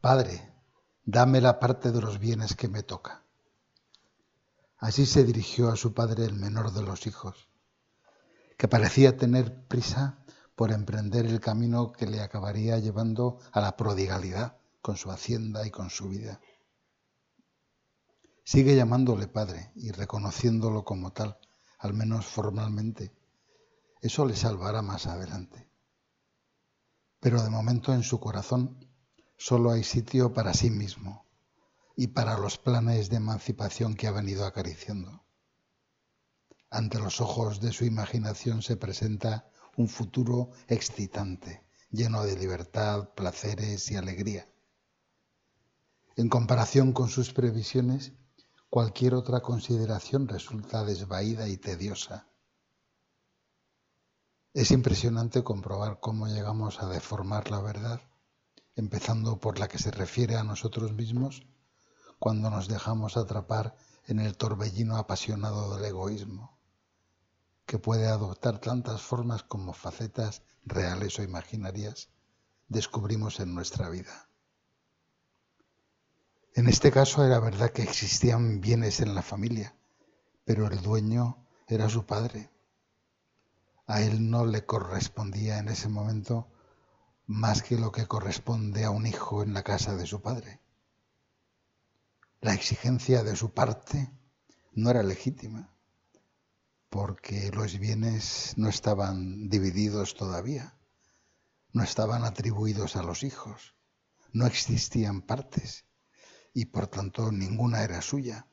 Padre, dame la parte de los bienes que me toca. Así se dirigió a su padre el menor de los hijos, que parecía tener prisa por emprender el camino que le acabaría llevando a la prodigalidad con su hacienda y con su vida. Sigue llamándole padre y reconociéndolo como tal, al menos formalmente. Eso le salvará más adelante. Pero de momento en su corazón solo hay sitio para sí mismo y para los planes de emancipación que ha venido acariciando. Ante los ojos de su imaginación se presenta un futuro excitante, lleno de libertad, placeres y alegría. En comparación con sus previsiones, cualquier otra consideración resulta desvaída y tediosa. Es impresionante comprobar cómo llegamos a deformar la verdad, empezando por la que se refiere a nosotros mismos, cuando nos dejamos atrapar en el torbellino apasionado del egoísmo, que puede adoptar tantas formas como facetas reales o imaginarias descubrimos en nuestra vida. En este caso era verdad que existían bienes en la familia, pero el dueño era su padre a él no le correspondía en ese momento más que lo que corresponde a un hijo en la casa de su padre. La exigencia de su parte no era legítima, porque los bienes no estaban divididos todavía, no estaban atribuidos a los hijos, no existían partes y por tanto ninguna era suya,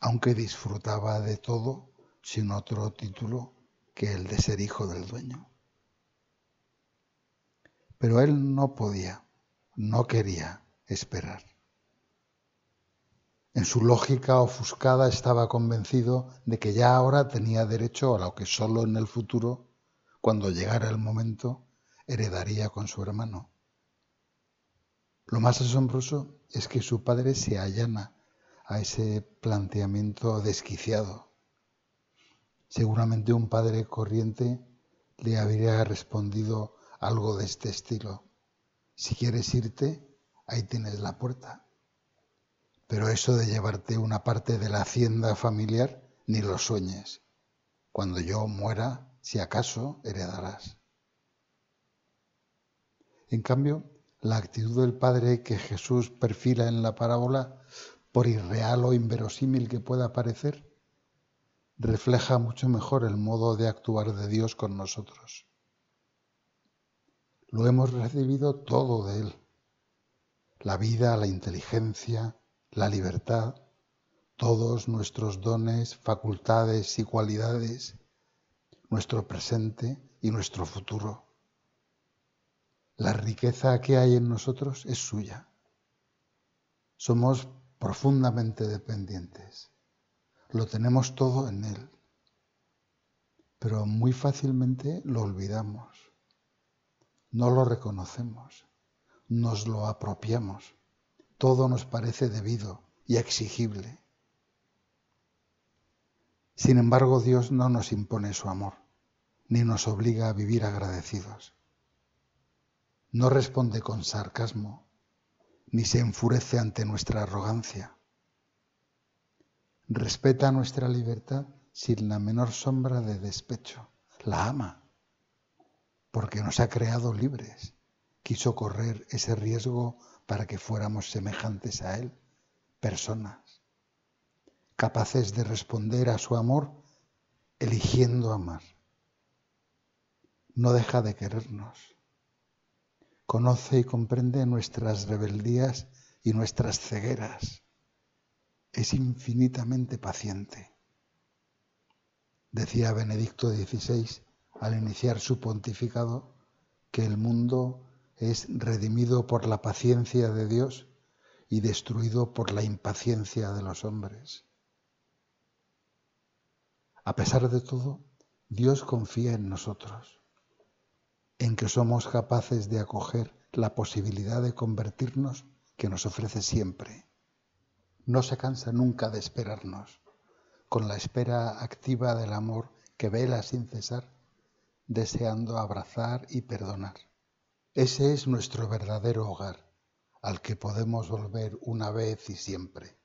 aunque disfrutaba de todo sin otro título que el de ser hijo del dueño. Pero él no podía, no quería esperar. En su lógica ofuscada estaba convencido de que ya ahora tenía derecho a lo que solo en el futuro, cuando llegara el momento, heredaría con su hermano. Lo más asombroso es que su padre se allana a ese planteamiento desquiciado Seguramente un padre corriente le habría respondido algo de este estilo. Si quieres irte, ahí tienes la puerta. Pero eso de llevarte una parte de la hacienda familiar, ni lo sueñes. Cuando yo muera, si acaso, heredarás. En cambio, la actitud del Padre que Jesús perfila en la parábola, por irreal o inverosímil que pueda parecer, refleja mucho mejor el modo de actuar de Dios con nosotros. Lo hemos recibido todo de Él. La vida, la inteligencia, la libertad, todos nuestros dones, facultades y cualidades, nuestro presente y nuestro futuro. La riqueza que hay en nosotros es suya. Somos profundamente dependientes. Lo tenemos todo en Él. Pero muy fácilmente lo olvidamos. No lo reconocemos. Nos lo apropiamos. Todo nos parece debido y exigible. Sin embargo, Dios no nos impone su amor, ni nos obliga a vivir agradecidos. No responde con sarcasmo, ni se enfurece ante nuestra arrogancia respeta nuestra libertad sin la menor sombra de despecho. La ama, porque nos ha creado libres. Quiso correr ese riesgo para que fuéramos semejantes a Él, personas, capaces de responder a su amor eligiendo amar. No deja de querernos. Conoce y comprende nuestras rebeldías y nuestras cegueras es infinitamente paciente. Decía Benedicto XVI al iniciar su pontificado que el mundo es redimido por la paciencia de Dios y destruido por la impaciencia de los hombres. A pesar de todo, Dios confía en nosotros, en que somos capaces de acoger la posibilidad de convertirnos que nos ofrece siempre no se cansa nunca de esperarnos, con la espera activa del amor que vela sin cesar, deseando abrazar y perdonar. Ese es nuestro verdadero hogar, al que podemos volver una vez y siempre.